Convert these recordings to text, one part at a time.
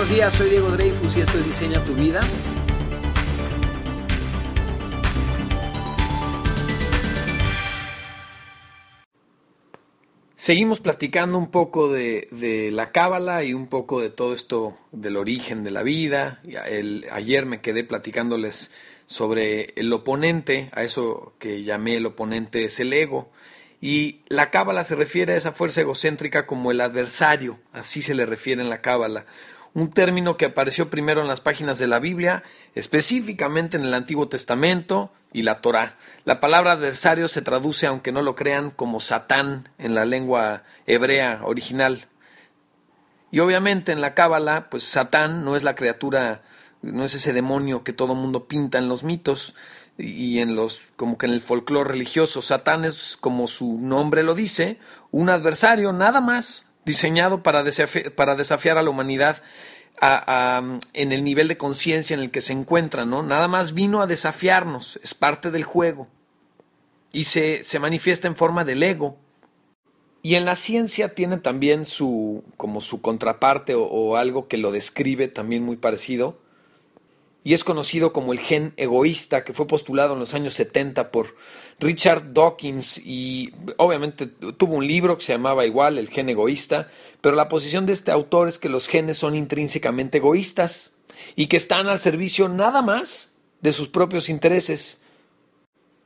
buenos días, soy Diego Dreyfus y esto es Diseña tu vida. Seguimos platicando un poco de, la cábala y un poco de todo esto del origen de la vida. Ayer me quedé platicándoles sobre el oponente, a eso que llamé el oponente es el ego. Y la cábala se refiere a esa fuerza egocéntrica como el adversario, así se le refiere en la cábala. Un término que apareció primero en las páginas de la Biblia, específicamente en el Antiguo Testamento y la Torá. La palabra adversario se traduce, aunque no lo crean, como Satán en la lengua hebrea original. Y obviamente en la cábala, pues Satán no es la criatura, no es ese demonio que todo mundo pinta en los mitos, y en los como que en el folclore religioso Satán es como su nombre lo dice un adversario nada más diseñado para para desafiar a la humanidad en el nivel de conciencia en el que se encuentra no nada más vino a desafiarnos es parte del juego y se, se manifiesta en forma del ego. Y en la ciencia tiene también su como su contraparte o algo que lo describe también muy parecido y es conocido como el gen egoísta que fue postulado en los años 70 por Richard Dawkins y obviamente tuvo un libro que se llamaba igual El gen egoísta, pero la posición de este autor es que los genes son intrínsecamente egoístas y que están al servicio nada más de sus propios intereses.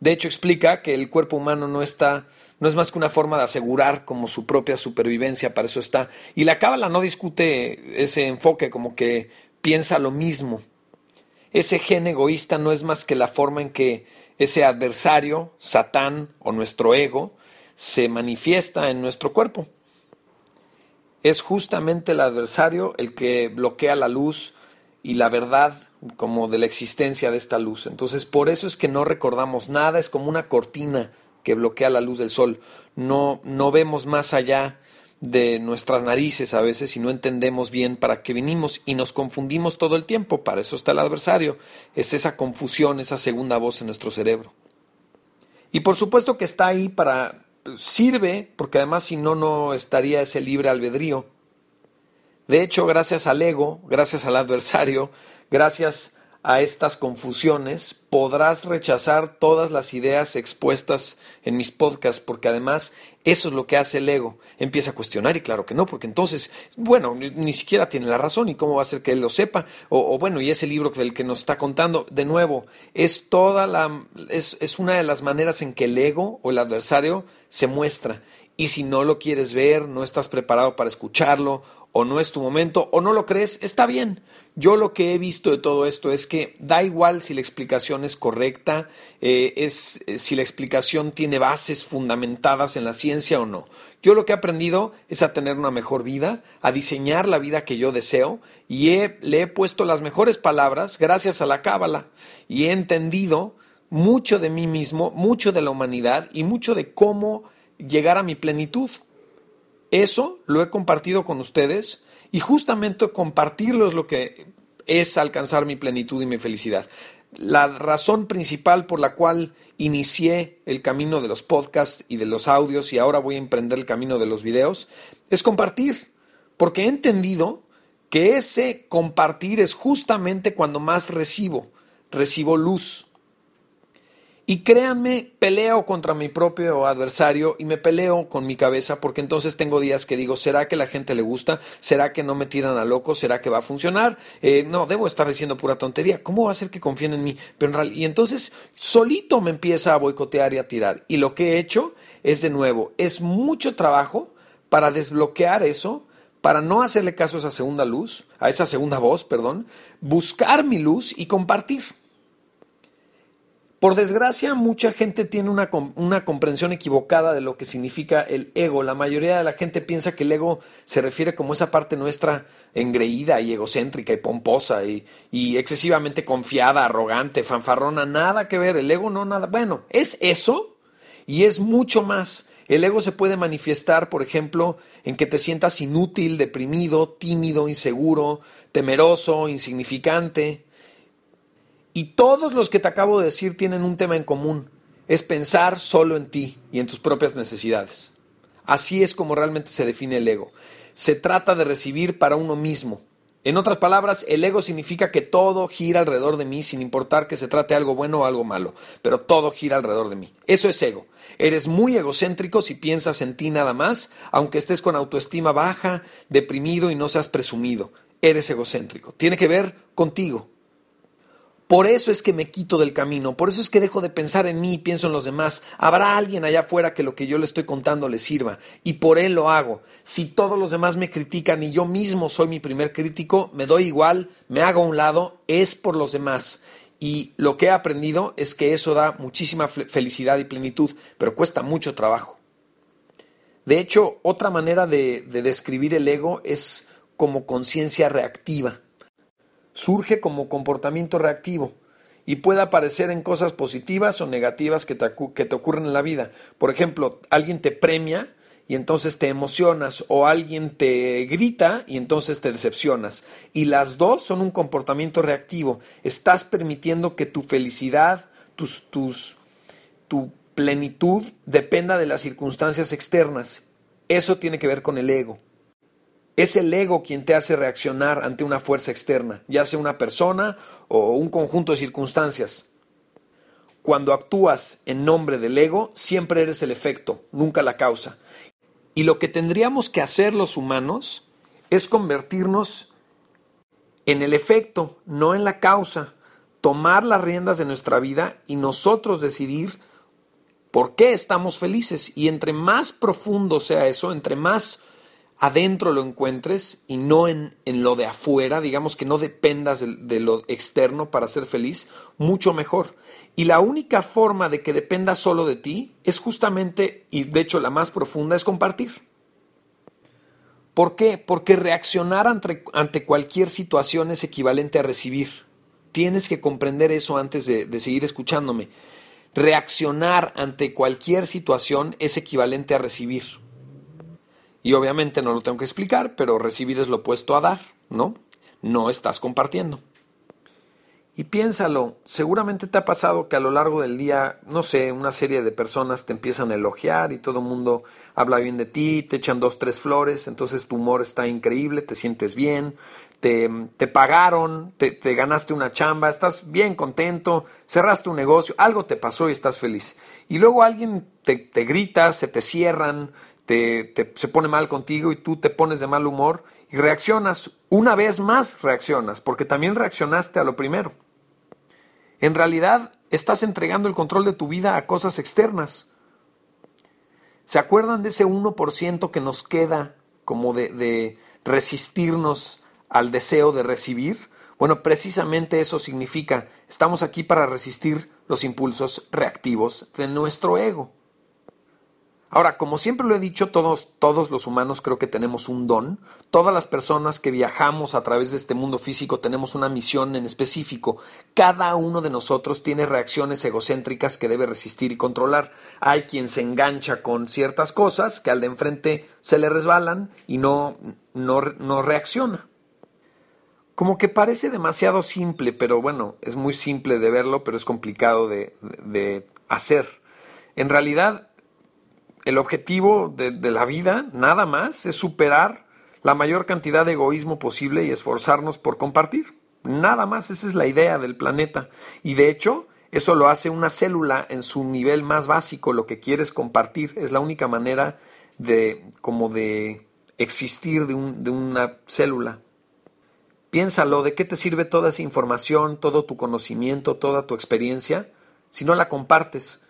De hecho explica que el cuerpo humano no está no es más que una forma de asegurar como su propia supervivencia, para eso está. Y la cábala no discute ese enfoque como que piensa lo mismo ese gen egoísta no es más que la forma en que ese adversario, Satán o nuestro ego, se manifiesta en nuestro cuerpo. Es justamente el adversario el que bloquea la luz y la verdad como de la existencia de esta luz. Entonces, por eso es que no recordamos nada, es como una cortina que bloquea la luz del sol. No, no vemos más allá de nuestras narices a veces y no entendemos bien para qué vinimos y nos confundimos todo el tiempo. Para eso está el adversario. Es esa confusión, esa segunda voz en nuestro cerebro. Y por supuesto que está ahí para sirve, porque además si no, no estaría ese libre albedrío. De hecho, gracias al ego, gracias al adversario, gracias a estas confusiones, podrás rechazar todas las ideas expuestas en mis podcasts, porque además eso es lo que hace el ego. Empieza a cuestionar y claro que no, porque entonces, bueno, ni, siquiera tiene la razón y cómo va a ser que él lo sepa. O, bueno, y ese libro del que nos está contando, de nuevo, es toda la, es, es una de las maneras en que el ego o el adversario se muestra. Y si no lo quieres ver, no estás preparado para escucharlo o no es tu momento o no lo crees, está bien. Yo lo que he visto de todo esto es que da igual si la explicación es correcta, eh, es, eh, si la explicación tiene bases fundamentadas en la ciencia o no. Yo lo que he aprendido es a tener una mejor vida, a diseñar la vida que yo deseo y le he puesto las mejores palabras gracias a la cábala y he entendido mucho de mí mismo, mucho de la humanidad y mucho de cómo llegar a mi plenitud. Eso lo he compartido con ustedes y justamente compartirlo es lo que es alcanzar mi plenitud y mi felicidad. La razón principal por la cual inicié el camino de los podcasts y de los audios y ahora voy a emprender el camino de los videos es compartir, porque he entendido que ese compartir es justamente cuando más recibo, recibo luz, y créanme, peleo contra mi propio adversario y me peleo con mi cabeza porque entonces tengo días que digo, ¿será que la gente le gusta? ¿Será que no me tiran a loco? ¿Será que va a funcionar? Eh, no, debo estar diciendo pura tontería. ¿Cómo va a ser que confíen en mí? Pero en realidad, y entonces solito me empieza a boicotear y a tirar. Y lo que he hecho es de nuevo, es mucho trabajo para desbloquear eso para no hacerle caso a esa segunda luz, a esa segunda voz, perdón, buscar mi luz y compartir. Por desgracia, mucha gente tiene una, una, comprensión equivocada de lo que significa el ego. La mayoría de la gente piensa que el ego se refiere como esa parte nuestra engreída y egocéntrica y pomposa y, y excesivamente confiada, arrogante, fanfarrona. Nada que ver. El ego no, nada. Bueno, es eso y es mucho más. El ego se puede manifestar, por ejemplo, en que te sientas inútil, deprimido, tímido, inseguro, temeroso, insignificante, y todos los que te acabo de decir tienen un tema en común, es pensar solo en ti y en tus propias necesidades. Así es como realmente se define el ego. Se trata de recibir para uno mismo, En otras palabras, el ego significa que todo gira alrededor de mí sin importar que se trate algo bueno o algo malo, pero todo gira alrededor de mí. Eso es ego. Eres muy egocéntrico si piensas en ti nada más, aunque estés con autoestima baja, deprimido y no seas presumido. Eres egocéntrico. Tiene que ver contigo. Por eso es que me quito del camino, por eso es que dejo de pensar en mí y pienso en los demás. Habrá alguien allá afuera que lo que yo le estoy contando le sirva, y por él lo hago. Si todos los demás me critican y yo mismo soy mi primer crítico, me doy igual, me hago a un lado, es por los demás. Y lo que he aprendido es que eso da muchísima felicidad y plenitud, pero cuesta mucho trabajo. De hecho, otra manera de, de describir el ego es como conciencia reactiva surge como comportamiento reactivo y puede aparecer en cosas positivas o negativas que te, que te ocurren en la vida. Por ejemplo, alguien te premia y entonces te emocionas o alguien te grita y entonces te decepcionas. Y las dos son un comportamiento reactivo. Estás permitiendo que tu felicidad, tus, tus, tu plenitud dependa de las circunstancias externas. Eso tiene que ver con el ego. Es el ego quien te hace reaccionar ante una fuerza externa, ya sea una persona o un conjunto de circunstancias. Cuando actúas en nombre del ego, siempre eres el efecto, nunca la causa. Y lo que tendríamos que hacer los humanos es convertirnos en el efecto, no en la causa, tomar las riendas de nuestra vida y nosotros decidir por qué estamos felices. Y entre más profundo sea eso, entre más adentro lo encuentres y no en, en, lo de afuera, digamos que no dependas de, lo externo para ser feliz, mucho mejor. Y la única forma de que dependa solo de ti es justamente, y de hecho la más profunda, es compartir. ¿Por qué? Porque reaccionar ante, ante cualquier situación es equivalente a recibir. Tienes que comprender eso antes de, de seguir escuchándome. Reaccionar ante cualquier situación es equivalente a recibir. Y obviamente no lo tengo que explicar, pero recibir es lo opuesto a dar, ¿no? No estás compartiendo. Y piénsalo, seguramente te ha pasado que a lo largo del día, no sé, una serie de personas te empiezan a elogiar y todo el mundo habla bien de ti, te echan dos, tres flores, entonces tu humor está increíble, te sientes bien, te, te pagaron, te, te, ganaste una chamba, estás bien contento, cerraste un negocio, algo te pasó y estás feliz. Y luego alguien te, te grita, se te cierran, te, se pone mal contigo y tú te pones de mal humor y reaccionas, una vez más reaccionas, porque también reaccionaste a lo primero. En realidad estás entregando el control de tu vida a cosas externas. ¿Se acuerdan de ese 1% que nos queda como de, de resistirnos al deseo de recibir? Bueno, precisamente eso significa, estamos aquí para resistir los impulsos reactivos de nuestro ego. Ahora, como siempre lo he dicho, todos, todos los humanos creo que tenemos un don. Todas las personas que viajamos a través de este mundo físico tenemos una misión en específico. Cada uno de nosotros tiene reacciones egocéntricas que debe resistir y controlar. Hay quien se engancha con ciertas cosas que al de enfrente se le resbalan y no, no, no reacciona. Como que parece demasiado simple, pero bueno, es muy simple de verlo, pero es complicado de, de hacer. En realidad, el objetivo de, la vida, nada más, es superar la mayor cantidad de egoísmo posible y esforzarnos por compartir. Nada más, esa es la idea del planeta. Y de hecho, eso lo hace una célula en su nivel más básico, lo que quieres compartir. Es la única manera de, como de existir de, de una célula. Piénsalo, ¿de qué te sirve toda esa información, todo tu conocimiento, toda tu experiencia, si no la compartes?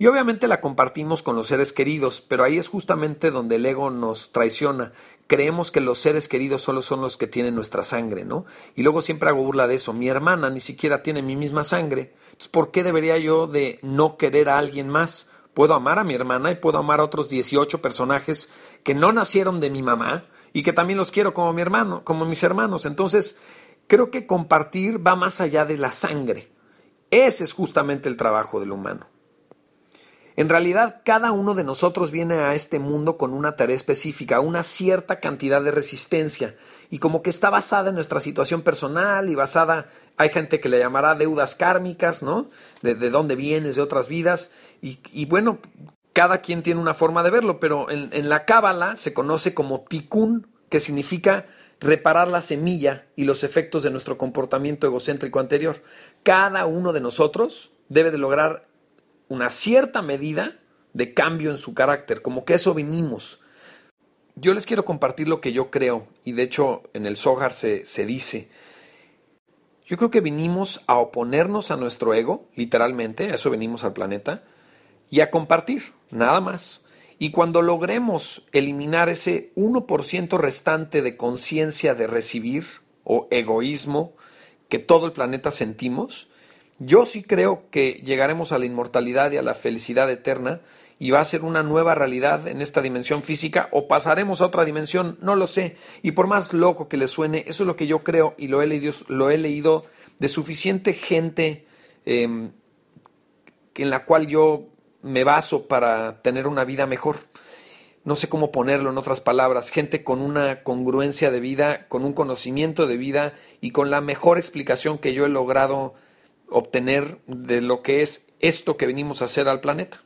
Y obviamente la compartimos con los seres queridos, pero ahí es justamente donde el ego nos traiciona. Creemos que los seres queridos solo son los que tienen nuestra sangre, ¿no? Y luego siempre hago burla de eso. Mi hermana ni siquiera tiene mi misma sangre. Entonces, ¿por qué debería yo de no querer a alguien más? Puedo amar a mi hermana y puedo amar a otros 18 personajes que no nacieron de mi mamá y que también los quiero como mi hermano, como mis hermanos. Entonces, creo que compartir va más allá de la sangre. Ese es justamente el trabajo del humano. En realidad, cada uno de nosotros viene a este mundo con una tarea específica, una cierta cantidad de resistencia, y como que está basada en nuestra situación personal y basada, hay gente que le llamará deudas kármicas, ¿no? De, dónde vienes, de otras vidas, y, bueno, cada quien tiene una forma de verlo, pero en, la cábala se conoce como tikkun, que significa reparar la semilla y los efectos de nuestro comportamiento egocéntrico anterior. Cada uno de nosotros debe de lograr una cierta medida de cambio en su carácter, como que eso vinimos. Yo les quiero compartir lo que yo creo, y de hecho en el Zohar se, se dice, yo creo que vinimos a oponernos a nuestro ego, literalmente, a eso venimos al planeta, y a compartir, nada más. Y cuando logremos eliminar ese 1% restante de conciencia de recibir o egoísmo que todo el planeta sentimos, yo sí creo que llegaremos a la inmortalidad y a la felicidad eterna y va a ser una nueva realidad en esta dimensión física o pasaremos a otra dimensión, no lo sé. Y por más loco que le suene, eso es lo que yo creo y lo he leído, lo he leído de suficiente gente em, en la cual yo me baso para tener una vida mejor. No sé cómo ponerlo en otras palabras, gente con una congruencia de vida, con un conocimiento de vida y con la mejor explicación que yo he logrado obtener de lo que es esto que venimos a hacer al planeta.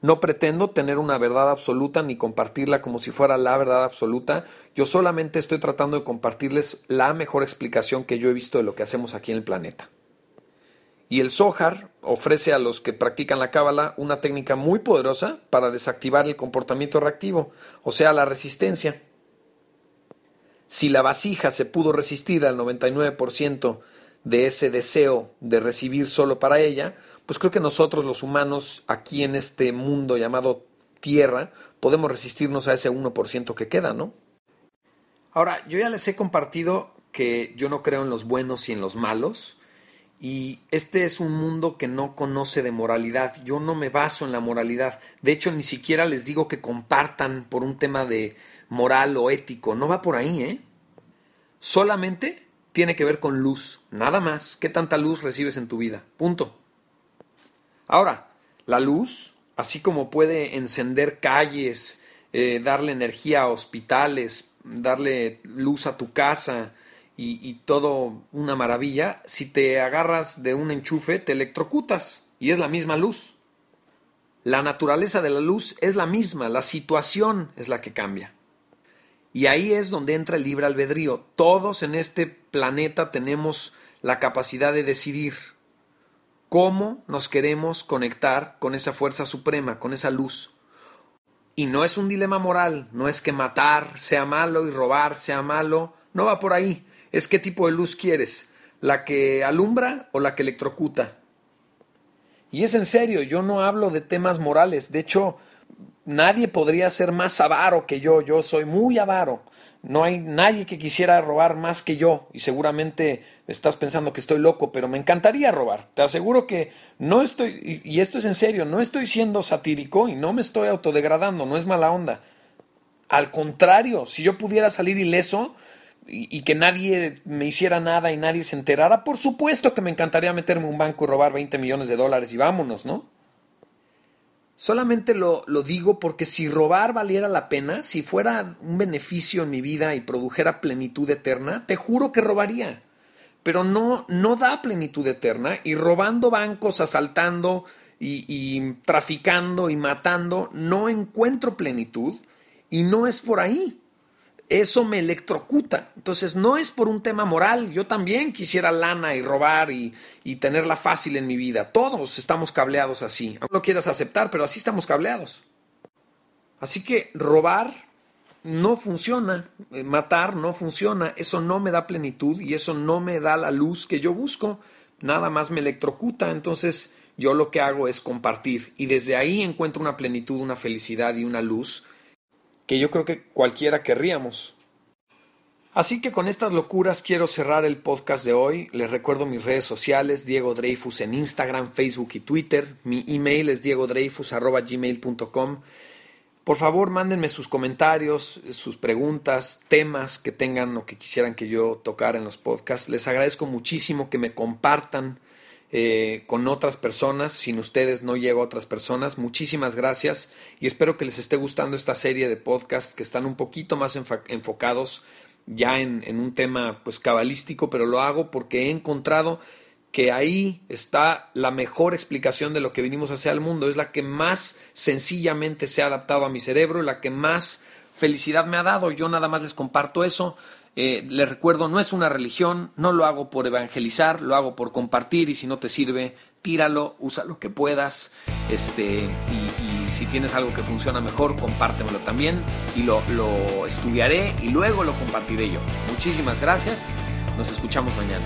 No pretendo tener una verdad absoluta ni compartirla como si fuera la verdad absoluta. Yo solamente estoy tratando de compartirles la mejor explicación que yo he visto de lo que hacemos aquí en el planeta. Y el Zohar ofrece a los que practican la Cábala una técnica muy poderosa para desactivar el comportamiento reactivo, o sea, la resistencia. Si la vasija se pudo resistir al 99% de ese deseo de recibir solo para ella, pues creo que nosotros los humanos aquí en este mundo llamado Tierra podemos resistirnos a ese 1% que queda, ¿no? Ahora, yo ya les he compartido que yo no creo en los buenos y en los malos, y este es un mundo que no conoce de moralidad. Yo no me baso en la moralidad. De hecho, ni siquiera les digo que compartan por un tema de moral o ético. No va por ahí, ¿eh? Solamente tiene que ver con luz, nada más. ¿Qué tanta luz recibes en tu vida? Punto. Ahora, la luz, así como puede encender calles, eh, darle energía a hospitales, darle luz a tu casa y, y todo una maravilla, si te agarras de un enchufe te electrocutas y es la misma luz. La naturaleza de la luz es la misma, la situación es la que cambia. Y ahí es donde entra el libre albedrío. Todos en este planeta tenemos la capacidad de decidir cómo nos queremos conectar con esa fuerza suprema, con esa luz. Y no es un dilema moral, no es que matar sea malo y robar sea malo, no va por ahí. Es qué tipo de luz quieres, la que alumbra o la que electrocuta. Y es en serio, yo no hablo de temas morales, de hecho, nadie podría ser más avaro que yo, yo soy muy avaro. No hay nadie que quisiera robar más que yo y seguramente estás pensando que estoy loco, pero me encantaría robar. Te aseguro que no estoy, y esto es en serio, no estoy siendo satírico y no me estoy autodegradando, no es mala onda. Al contrario, si yo pudiera salir ileso y, y que nadie me hiciera nada y nadie se enterara, por supuesto que me encantaría meterme en un banco y robar 20 millones de dólares y vámonos, ¿no? Solamente lo, lo, digo porque si robar valiera la pena, si fuera un beneficio en mi vida y produjera plenitud eterna, te juro que robaría. Pero no, no da plenitud eterna y robando bancos, asaltando y, y traficando y matando, no encuentro plenitud y no es por ahí eso me electrocuta. Entonces no es por un tema moral, yo también quisiera lana y robar y, y, tenerla fácil en mi vida. Todos estamos cableados así. No lo quieras aceptar, pero así estamos cableados. Así que robar no funciona, eh, matar no funciona, eso no me da plenitud y eso no me da la luz que yo busco, nada más me electrocuta. Entonces yo lo que hago es compartir y desde ahí encuentro una plenitud, una felicidad y una luz que yo creo que cualquiera querríamos. Así que con estas locuras quiero cerrar el podcast de hoy. Les recuerdo mis redes sociales, Diego Dreyfus en Instagram, Facebook y Twitter. Mi email es diegodreyfus.gmail.com. Por favor, mándenme sus comentarios, sus preguntas, temas que tengan o que quisieran que yo tocara en los podcasts. Les agradezco muchísimo que me compartan eh, con otras personas. Sin ustedes no llego a otras personas. Muchísimas gracias y espero que les esté gustando esta serie de podcasts que están un poquito más enfocados ya en, un tema pues cabalístico, pero lo hago porque he encontrado que ahí está la mejor explicación de lo que vinimos a hacer al mundo. Es la que más sencillamente se ha adaptado a mi cerebro, la que más felicidad me ha dado. Yo nada más les comparto eso. Eh, les recuerdo, no es una religión, no lo hago por evangelizar, lo hago por compartir y si no te sirve, tíralo, usa lo que puedas. Este, y, si tienes algo que funciona mejor, compártemelo también y lo, lo estudiaré y luego lo compartiré yo. Muchísimas gracias. Nos escuchamos mañana.